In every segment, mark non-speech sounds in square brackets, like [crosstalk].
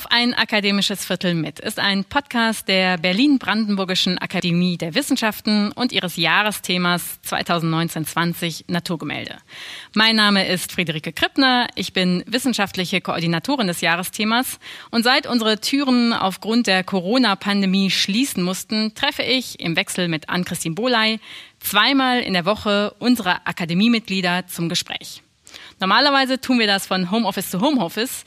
Auf ein akademisches Viertel mit ist ein Podcast der Berlin-Brandenburgischen Akademie der Wissenschaften und ihres Jahresthemas 2019-20 Naturgemälde. Mein Name ist Friederike Krippner. Ich bin wissenschaftliche Koordinatorin des Jahresthemas und seit unsere Türen aufgrund der Corona-Pandemie schließen mussten, treffe ich im Wechsel mit Ann-Christine Boley zweimal in der Woche unsere Akademiemitglieder zum Gespräch. Normalerweise tun wir das von Homeoffice zu Homeoffice.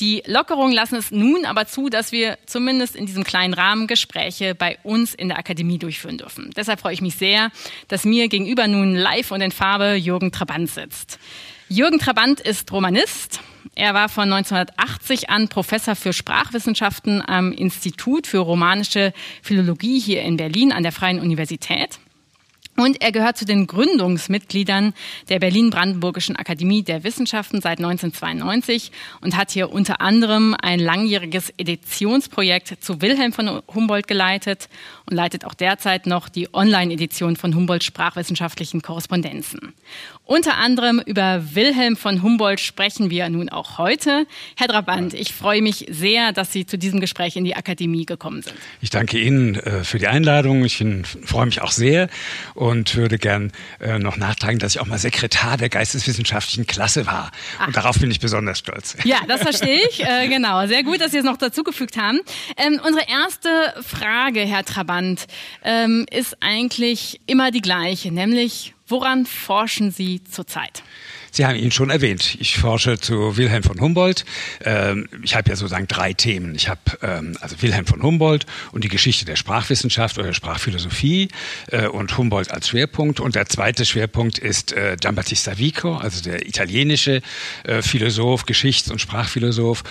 Die Lockerungen lassen es nun aber zu, dass wir zumindest in diesem kleinen Rahmen Gespräche bei uns in der Akademie durchführen dürfen. Deshalb freue ich mich sehr, dass mir gegenüber nun live und in Farbe Jürgen Trabant sitzt. Jürgen Trabant ist Romanist. Er war von 1980 an Professor für Sprachwissenschaften am Institut für romanische Philologie hier in Berlin an der Freien Universität. Und er gehört zu den Gründungsmitgliedern der Berlin-Brandenburgischen Akademie der Wissenschaften seit 1992 und hat hier unter anderem ein langjähriges Editionsprojekt zu Wilhelm von Humboldt geleitet und leitet auch derzeit noch die Online-Edition von Humboldts sprachwissenschaftlichen Korrespondenzen. Unter anderem über Wilhelm von Humboldt sprechen wir nun auch heute. Herr Drabant, ich freue mich sehr, dass Sie zu diesem Gespräch in die Akademie gekommen sind. Ich danke Ihnen äh, für die Einladung. Ich freue mich auch sehr und würde gern äh, noch nachtragen, dass ich auch mal Sekretar der geisteswissenschaftlichen Klasse war. Ach. Und darauf bin ich besonders stolz. Ja, das verstehe ich. Äh, genau, sehr gut, dass Sie es noch dazugefügt haben. Ähm, unsere erste Frage, Herr Trabant, ähm, ist eigentlich immer die gleiche, nämlich Woran forschen Sie zurzeit? Sie haben ihn schon erwähnt. Ich forsche zu Wilhelm von Humboldt. Ähm, ich habe ja sozusagen drei Themen. Ich habe ähm, also Wilhelm von Humboldt und die Geschichte der Sprachwissenschaft oder Sprachphilosophie äh, und Humboldt als Schwerpunkt. Und der zweite Schwerpunkt ist äh, Giambattista Vico, also der italienische äh, Philosoph, Geschichts- und Sprachphilosoph.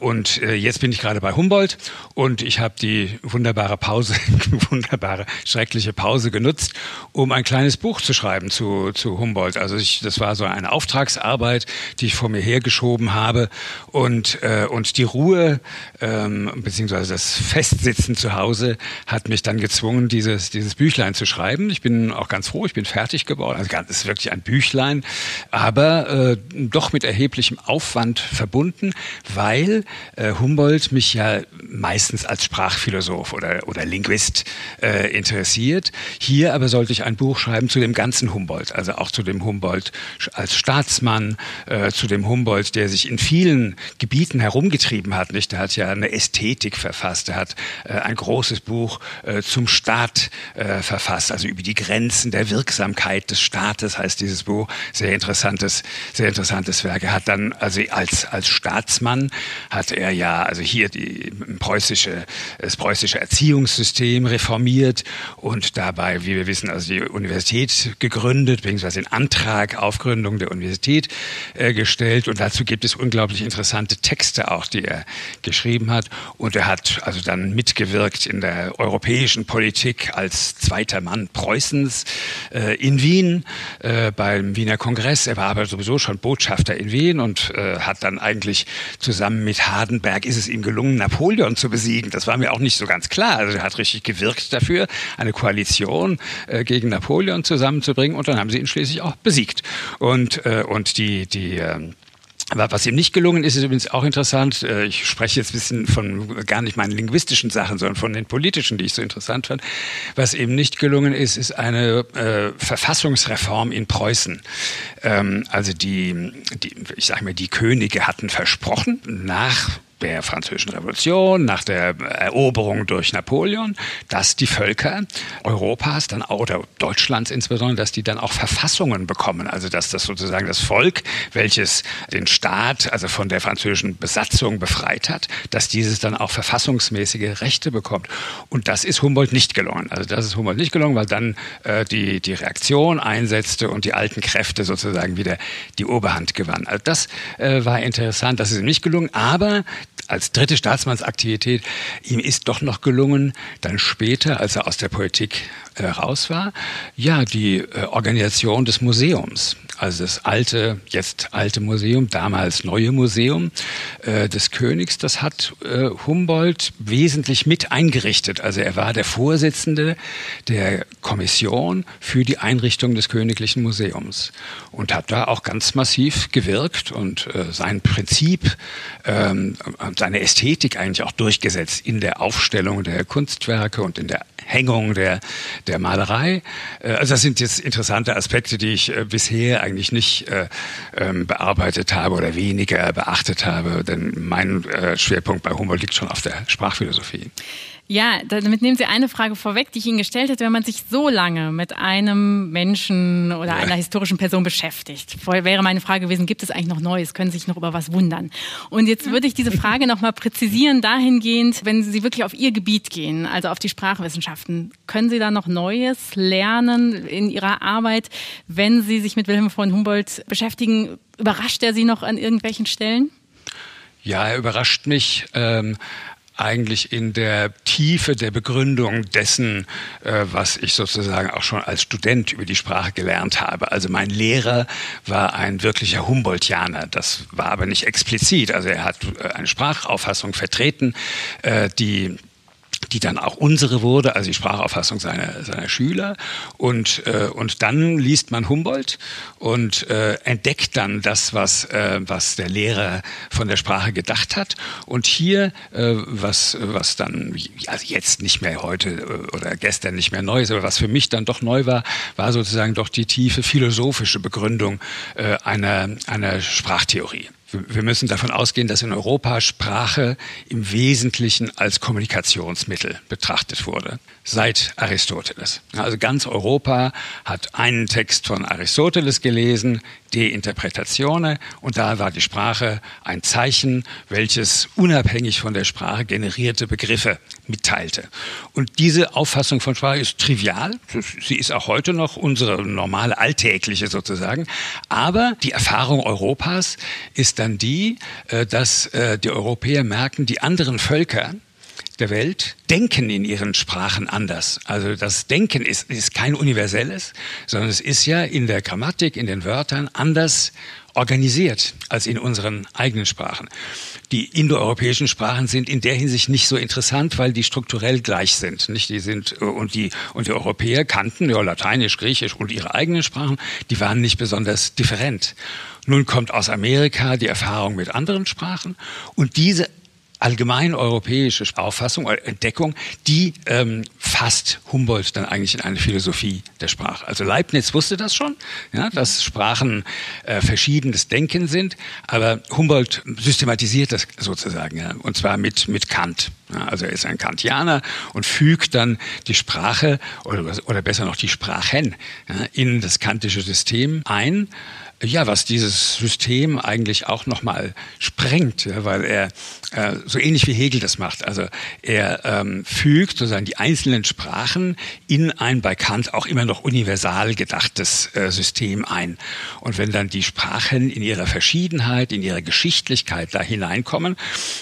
Und jetzt bin ich gerade bei Humboldt und ich habe die wunderbare Pause, [laughs] wunderbare, schreckliche Pause genutzt, um ein kleines Buch zu schreiben zu, zu Humboldt. Also ich, das war so ein eine Auftragsarbeit, die ich vor mir hergeschoben habe und, äh, und die Ruhe ähm, beziehungsweise das Festsitzen zu Hause hat mich dann gezwungen, dieses, dieses Büchlein zu schreiben. Ich bin auch ganz froh, ich bin fertig geworden. Also es ist wirklich ein Büchlein, aber äh, doch mit erheblichem Aufwand verbunden, weil äh, Humboldt mich ja meistens als Sprachphilosoph oder, oder Linguist äh, interessiert. Hier aber sollte ich ein Buch schreiben zu dem ganzen Humboldt, also auch zu dem Humboldt als Staatsmann äh, zu dem Humboldt, der sich in vielen Gebieten herumgetrieben hat. Nicht? Der hat ja eine Ästhetik verfasst. Er hat äh, ein großes Buch äh, zum Staat äh, verfasst, also über die Grenzen der Wirksamkeit des Staates heißt dieses Buch. Sehr interessantes, sehr interessantes Werk. Er hat dann also als als Staatsmann hat er ja also hier die preußische das preußische Erziehungssystem reformiert und dabei, wie wir wissen, also die Universität gegründet, beziehungsweise den Antrag auf Gründung der Universität äh, gestellt. Und dazu gibt es unglaublich interessante Texte auch, die er geschrieben hat. Und er hat also dann mitgewirkt in der europäischen Politik als zweiter Mann Preußens äh, in Wien äh, beim Wiener Kongress. Er war aber sowieso schon Botschafter in Wien und äh, hat dann eigentlich zusammen mit Hardenberg ist es ihm gelungen, Napoleon zu besiegen. Das war mir auch nicht so ganz klar. Also er hat richtig gewirkt dafür, eine Koalition äh, gegen Napoleon zusammenzubringen und dann haben sie ihn schließlich auch besiegt. Und, äh, und die, die ähm, was ihm nicht gelungen ist, ist übrigens auch interessant. Äh, ich spreche jetzt ein bisschen von gar nicht meinen linguistischen Sachen, sondern von den politischen, die ich so interessant fand. Was ihm nicht gelungen ist, ist eine äh, Verfassungsreform in Preußen. Ähm, also die, die, ich sage mal, die Könige hatten versprochen, nach der Französischen Revolution, nach der Eroberung durch Napoleon, dass die Völker Europas dann auch, oder Deutschlands insbesondere, dass die dann auch Verfassungen bekommen. Also dass das sozusagen das Volk, welches den Staat, also von der französischen Besatzung befreit hat, dass dieses dann auch verfassungsmäßige Rechte bekommt. Und das ist Humboldt nicht gelungen. Also das ist Humboldt nicht gelungen, weil dann äh, die, die Reaktion einsetzte und die alten Kräfte sozusagen wieder die Oberhand gewannen. Also das äh, war interessant, das ist ihm nicht gelungen, aber als dritte Staatsmannsaktivität, ihm ist doch noch gelungen, dann später, als er aus der Politik äh, raus war, ja, die äh, Organisation des Museums. Also das alte, jetzt alte Museum, damals neue Museum äh, des Königs, das hat äh, Humboldt wesentlich mit eingerichtet. Also er war der Vorsitzende der Kommission für die Einrichtung des Königlichen Museums und hat da auch ganz massiv gewirkt und äh, sein Prinzip ähm, seine Ästhetik eigentlich auch durchgesetzt in der Aufstellung der Kunstwerke und in der Hängung der, der Malerei. Äh, also das sind jetzt interessante Aspekte, die ich äh, bisher eigentlich nicht äh, ähm, bearbeitet habe oder weniger beachtet habe, denn mein Schwerpunkt bei Humboldt liegt schon auf der Sprachphilosophie. Ja, damit nehmen Sie eine Frage vorweg, die ich Ihnen gestellt hätte. Wenn man sich so lange mit einem Menschen oder ja. einer historischen Person beschäftigt, wäre meine Frage gewesen, gibt es eigentlich noch Neues? Können Sie sich noch über was wundern? Und jetzt würde ich diese Frage nochmal präzisieren dahingehend, wenn Sie wirklich auf Ihr Gebiet gehen, also auf die Sprachwissenschaften, können Sie da noch Neues lernen in Ihrer Arbeit, wenn Sie sich mit Wilhelm von Humboldt beschäftigen? Überrascht er Sie noch an irgendwelchen Stellen? Ja, er überrascht mich. Ähm eigentlich in der Tiefe der Begründung dessen, äh, was ich sozusagen auch schon als Student über die Sprache gelernt habe. Also mein Lehrer war ein wirklicher Humboldtianer. Das war aber nicht explizit. Also er hat äh, eine Sprachauffassung vertreten, äh, die die dann auch unsere wurde, also die Sprachauffassung seiner, seiner Schüler. Und, äh, und dann liest man Humboldt und äh, entdeckt dann das, was, äh, was der Lehrer von der Sprache gedacht hat. Und hier, äh, was, was dann also jetzt nicht mehr heute äh, oder gestern nicht mehr neu ist, aber was für mich dann doch neu war, war sozusagen doch die tiefe philosophische Begründung äh, einer, einer Sprachtheorie wir müssen davon ausgehen, dass in Europa Sprache im Wesentlichen als Kommunikationsmittel betrachtet wurde, seit Aristoteles. Also ganz Europa hat einen Text von Aristoteles gelesen, De Interpretatione, und da war die Sprache ein Zeichen, welches unabhängig von der Sprache generierte Begriffe mitteilte. Und diese Auffassung von Sprache ist trivial, sie ist auch heute noch unsere normale alltägliche sozusagen, aber die Erfahrung Europas ist dann die, äh, dass äh, die Europäer merken, die anderen Völker, der Welt denken in ihren Sprachen anders. Also das Denken ist, ist kein universelles, sondern es ist ja in der Grammatik, in den Wörtern anders organisiert als in unseren eigenen Sprachen. Die indoeuropäischen Sprachen sind in der Hinsicht nicht so interessant, weil die strukturell gleich sind. Nicht? Die sind und die und die Europäer kannten ja Lateinisch, Griechisch und ihre eigenen Sprachen. Die waren nicht besonders different. Nun kommt aus Amerika die Erfahrung mit anderen Sprachen und diese allgemein europäische Auffassung oder Entdeckung, die ähm, fasst Humboldt dann eigentlich in eine Philosophie der Sprache. Also Leibniz wusste das schon, ja, dass Sprachen äh, verschiedenes Denken sind, aber Humboldt systematisiert das sozusagen, ja, und zwar mit, mit Kant. Ja, also er ist ein Kantianer und fügt dann die Sprache oder, oder besser noch die Sprachen ja, in das kantische System ein ja, was dieses System eigentlich auch nochmal sprengt, ja, weil er äh, so ähnlich wie Hegel das macht. Also er ähm, fügt sozusagen die einzelnen Sprachen in ein bei Kant auch immer noch universal gedachtes äh, System ein. Und wenn dann die Sprachen in ihrer Verschiedenheit, in ihrer Geschichtlichkeit da hineinkommen,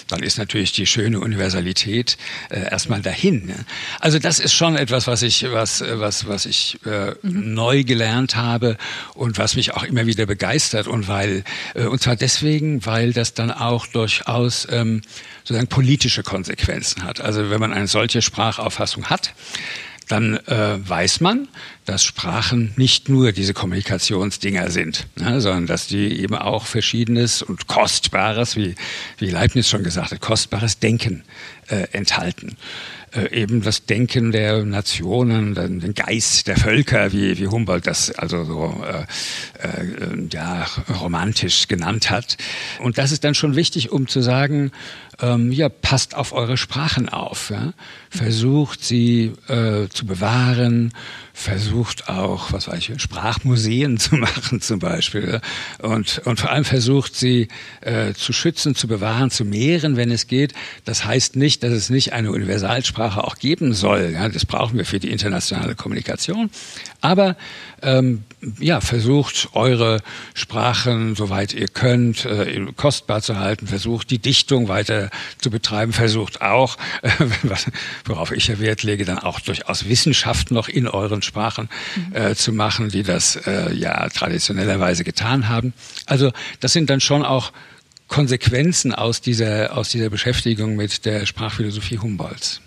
dann ist natürlich die schöne Universalität äh, erstmal dahin. Ne? Also das ist schon etwas, was ich, was, was, was ich äh, mhm. neu gelernt habe und was mich auch immer wieder begeistert und weil äh, und zwar deswegen, weil das dann auch durchaus ähm, sozusagen politische Konsequenzen hat. Also wenn man eine solche Sprachauffassung hat, dann äh, weiß man, dass Sprachen nicht nur diese Kommunikationsdinger sind, ne, sondern dass die eben auch verschiedenes und kostbares, wie, wie Leibniz schon gesagt hat, kostbares Denken äh, enthalten äh, eben das Denken der Nationen, den Geist der Völker, wie, wie Humboldt das also so äh, äh, ja, romantisch genannt hat. Und das ist dann schon wichtig, um zu sagen, ähm, ja, passt auf eure Sprachen auf. Ja? Versucht sie äh, zu bewahren, versucht auch, was weiß ich, Sprachmuseen [laughs] zu machen zum Beispiel. Und, und vor allem versucht sie äh, zu schützen, zu bewahren, zu mehren, wenn es geht. Das heißt nicht, dass es nicht eine Universalsprache Sprache auch geben soll. Ja, das brauchen wir für die internationale Kommunikation. Aber ähm, ja, versucht eure Sprachen, soweit ihr könnt, äh, kostbar zu halten, versucht die Dichtung weiter zu betreiben, versucht auch, [laughs] äh, was, worauf ich ja Wert lege, dann auch durchaus Wissenschaft noch in euren Sprachen mhm. äh, zu machen, die das äh, ja traditionellerweise getan haben. Also das sind dann schon auch Konsequenzen aus dieser, aus dieser Beschäftigung mit der Sprachphilosophie Humboldts.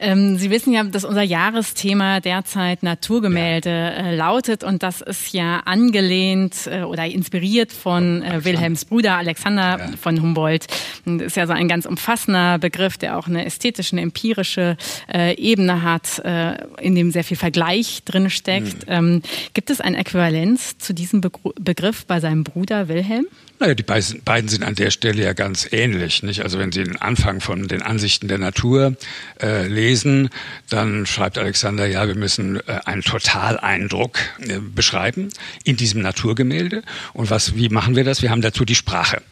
Ähm, Sie wissen ja, dass unser Jahresthema derzeit Naturgemälde äh, lautet und das ist ja angelehnt äh, oder inspiriert von äh, Wilhelms Bruder Alexander ja. von Humboldt. Und ist ja so ein ganz umfassender Begriff, der auch eine ästhetische, eine empirische äh, Ebene hat, äh, in dem sehr viel Vergleich drin steckt. Mhm. Ähm, gibt es ein Äquivalenz zu diesem Be Begriff bei seinem Bruder Wilhelm? Naja, die beiden sind an der Stelle ja ganz ähnlich. Nicht? Also wenn Sie den Anfang von den Ansichten der Natur äh, lesen, dann schreibt Alexander, ja, wir müssen äh, einen Totaleindruck äh, beschreiben in diesem Naturgemälde. Und was, wie machen wir das? Wir haben dazu die Sprache.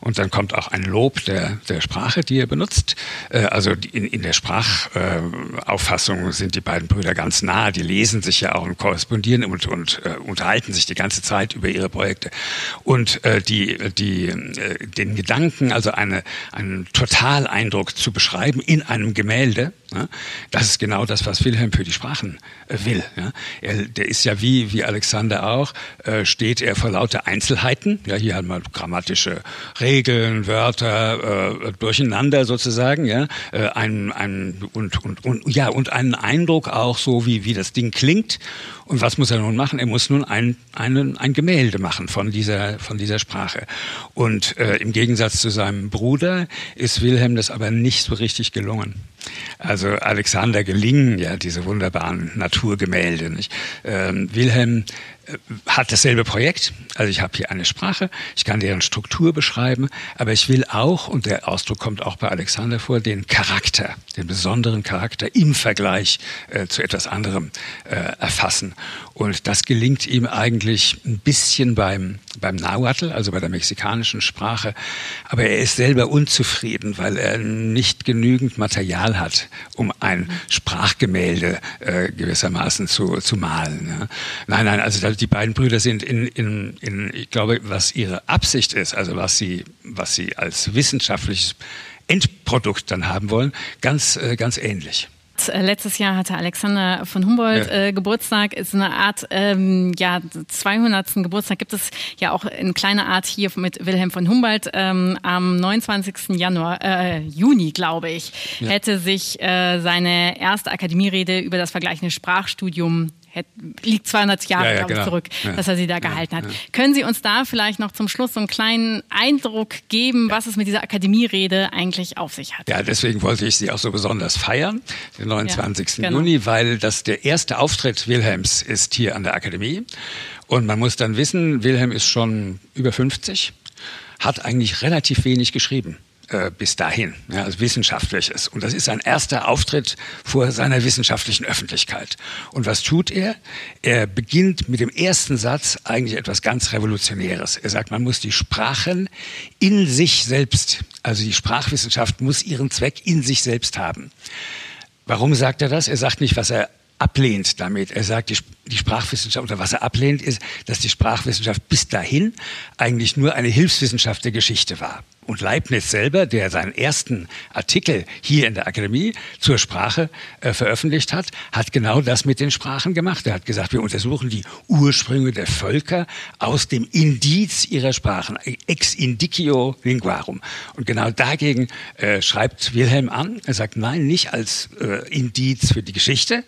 Und dann kommt auch ein Lob der, der Sprache, die er benutzt. Äh, also in, in der Sprachauffassung sind die beiden Brüder ganz nah. Die lesen sich ja auch und korrespondieren und, und unterhalten sich die ganze Zeit über ihre Projekte. Und die die, den Gedanken, also eine, einen Totaleindruck zu beschreiben in einem Gemälde, das ist genau das, was Wilhelm für die Sprachen äh, will. Ja. Er, der ist ja wie, wie Alexander auch, äh, steht er vor lauter Einzelheiten. Ja, hier haben wir grammatische Regeln, Wörter, äh, durcheinander sozusagen, ja, äh, ein, ein, und, und, und, ja, und einen Eindruck auch so, wie, wie das Ding klingt. Und was muss er nun machen? Er muss nun ein, ein, ein Gemälde machen von dieser, von dieser Sprache. Und äh, im Gegensatz zu seinem Bruder ist Wilhelm das aber nicht so richtig gelungen. Also Alexander gelingen ja diese wunderbaren Naturgemälde. Nicht? Ähm, Wilhelm äh, hat dasselbe Projekt. Also ich habe hier eine Sprache, ich kann deren Struktur beschreiben, aber ich will auch, und der Ausdruck kommt auch bei Alexander vor, den Charakter, den besonderen Charakter im Vergleich äh, zu etwas anderem äh, erfassen. Und das gelingt ihm eigentlich ein bisschen beim, beim Nahuatl, also bei der mexikanischen Sprache. Aber er ist selber unzufrieden, weil er nicht genügend Material hat, um ein Sprachgemälde äh, gewissermaßen zu, zu malen. Ja. Nein, nein, also die beiden Brüder sind in, in, in, ich glaube, was ihre Absicht ist, also was sie, was sie als wissenschaftliches Endprodukt dann haben wollen, ganz, äh, ganz ähnlich. Äh, letztes Jahr hatte Alexander von Humboldt ja. äh, Geburtstag. Ist eine Art, ähm, ja, 200. Geburtstag gibt es ja auch in kleiner Art hier mit Wilhelm von Humboldt. Ähm, am 29. Januar, äh, Juni, glaube ich, ja. hätte sich äh, seine erste Akademierede über das vergleichende Sprachstudium liegt 200 Jahre, ja, ja, genau. zurück, ja. dass er sie da gehalten hat. Können Sie uns da vielleicht noch zum Schluss so einen kleinen Eindruck geben, was es mit dieser Akademierede eigentlich auf sich hat? Ja, deswegen wollte ich sie auch so besonders feiern, den 29. Genau. Juni, weil das der erste Auftritt Wilhelms ist hier an der Akademie. Und man muss dann wissen, Wilhelm ist schon über 50, hat eigentlich relativ wenig geschrieben. Äh, bis dahin, ja, also wissenschaftliches. Und das ist sein erster Auftritt vor seiner wissenschaftlichen Öffentlichkeit. Und was tut er? Er beginnt mit dem ersten Satz eigentlich etwas ganz Revolutionäres. Er sagt, man muss die Sprachen in sich selbst, also die Sprachwissenschaft muss ihren Zweck in sich selbst haben. Warum sagt er das? Er sagt nicht, was er ablehnt damit. Er sagt, die, die, Sprachwissenschaft oder was er ablehnt, ist, dass die Sprachwissenschaft bis dahin eigentlich nur eine Hilfswissenschaft der Geschichte war. Und Leibniz selber, der seinen ersten Artikel hier in der Akademie zur Sprache äh, veröffentlicht hat, hat genau das mit den Sprachen gemacht. Er hat gesagt, wir untersuchen die Ursprünge der Völker aus dem Indiz ihrer Sprachen, ex indicio linguarum. Und genau dagegen äh, schreibt Wilhelm an. Er sagt, nein, nicht als äh, Indiz für die Geschichte,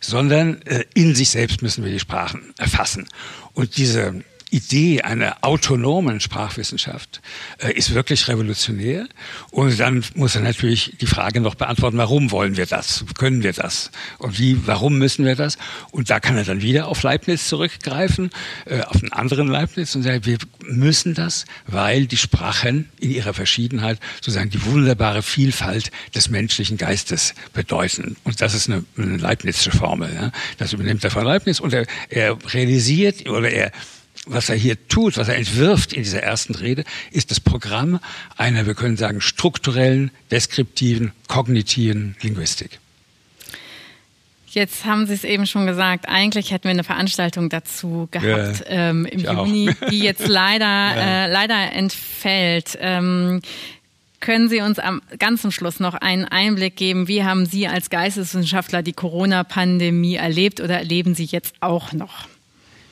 sondern äh, in sich selbst müssen wir die Sprachen erfassen. Und diese Idee einer autonomen Sprachwissenschaft äh, ist wirklich revolutionär. Und dann muss er natürlich die Frage noch beantworten, warum wollen wir das? Können wir das? Und wie, warum müssen wir das? Und da kann er dann wieder auf Leibniz zurückgreifen, äh, auf einen anderen Leibniz und sagen, wir müssen das, weil die Sprachen in ihrer Verschiedenheit sozusagen die wunderbare Vielfalt des menschlichen Geistes bedeuten. Und das ist eine, eine Leibnizsche Formel. Ja? Das übernimmt er von Leibniz und er, er realisiert oder er was er hier tut, was er entwirft in dieser ersten Rede, ist das Programm einer, wir können sagen, strukturellen, deskriptiven, kognitiven Linguistik. Jetzt haben Sie es eben schon gesagt, eigentlich hätten wir eine Veranstaltung dazu gehabt ja, ähm, im Juni, auch. die [laughs] jetzt leider, ja. äh, leider entfällt. Ähm, können Sie uns am ganz zum Schluss noch einen Einblick geben? Wie haben Sie als Geisteswissenschaftler die Corona-Pandemie erlebt oder erleben Sie jetzt auch noch?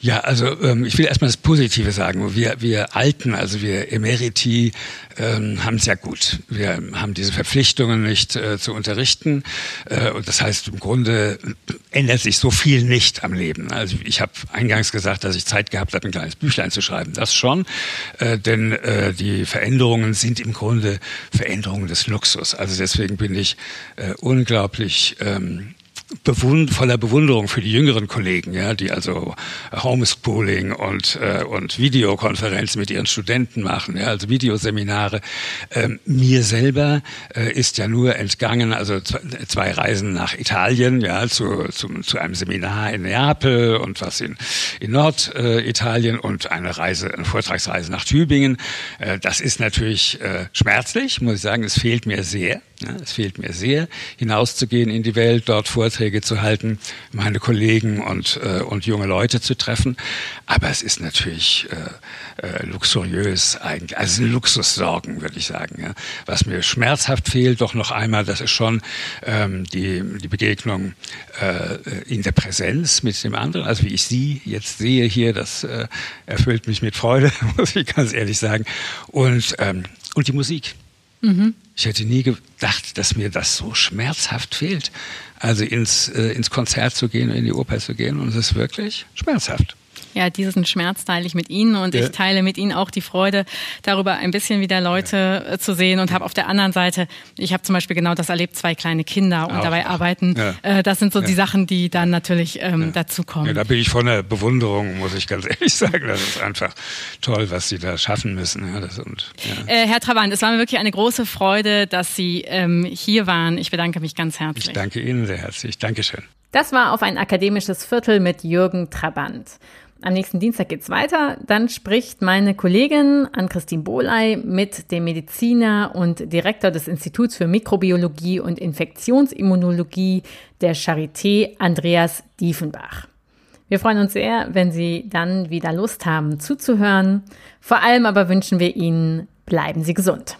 Ja, also ähm, ich will erstmal das Positive sagen. Wir, wir Alten, also wir Emeriti, ähm, haben es ja gut. Wir haben diese Verpflichtungen nicht äh, zu unterrichten. Äh, und das heißt, im Grunde ändert sich so viel nicht am Leben. Also ich habe eingangs gesagt, dass ich Zeit gehabt habe, ein kleines Büchlein zu schreiben. Das schon. Äh, denn äh, die Veränderungen sind im Grunde Veränderungen des Luxus. Also deswegen bin ich äh, unglaublich ähm, bewund voller Bewunderung für die jüngeren Kollegen, ja, die also Homeschooling und äh, und Videokonferenzen mit ihren Studenten machen, ja, also Videoseminare. Ähm, mir selber äh, ist ja nur entgangen, also zwei Reisen nach Italien, ja, zu zu, zu einem Seminar in Neapel und was in in Norditalien und eine Reise, eine Vortragsreise nach Tübingen. Äh, das ist natürlich äh, schmerzlich, muss ich sagen, es fehlt mir sehr. Ja, es fehlt mir sehr, hinauszugehen in die Welt, dort Vorträge zu halten, meine Kollegen und, äh, und junge Leute zu treffen. Aber es ist natürlich äh, äh, luxuriös eigentlich, also Luxussorgen, würde ich sagen. Ja. Was mir schmerzhaft fehlt, doch noch einmal, das ist schon ähm, die, die Begegnung äh, in der Präsenz mit dem anderen. Also wie ich Sie jetzt sehe hier, das äh, erfüllt mich mit Freude, [laughs] muss ich ganz ehrlich sagen. Und, ähm, und die Musik. Mhm. Ich hätte nie gedacht, dass mir das so schmerzhaft fehlt, also ins, äh, ins Konzert zu gehen, in die Oper zu gehen. Und es ist wirklich schmerzhaft ja, diesen Schmerz teile ich mit Ihnen und ja. ich teile mit Ihnen auch die Freude, darüber ein bisschen wieder Leute ja. Äh, zu sehen und habe auf der anderen Seite, ich habe zum Beispiel genau das erlebt, zwei kleine Kinder und auch. dabei arbeiten. Ja. Äh, das sind so die Sachen, die dann natürlich ähm, dazukommen. Ja, da bin ich von der Bewunderung, muss ich ganz [laughs] ehrlich sagen. Das ist einfach toll, was Sie da schaffen müssen. Ja, das und, äh, Herr Trabant, es war mir wirklich eine große Freude, dass Sie ähm, hier waren. Ich bedanke mich ganz herzlich. Ich danke Ihnen sehr herzlich. Dankeschön. Das war auf ein akademisches Viertel mit Jürgen Trabant. Am nächsten Dienstag geht's weiter. Dann spricht meine Kollegin Ann-Christine Bohley mit dem Mediziner und Direktor des Instituts für Mikrobiologie und Infektionsimmunologie der Charité, Andreas Diefenbach. Wir freuen uns sehr, wenn Sie dann wieder Lust haben zuzuhören. Vor allem aber wünschen wir Ihnen, bleiben Sie gesund.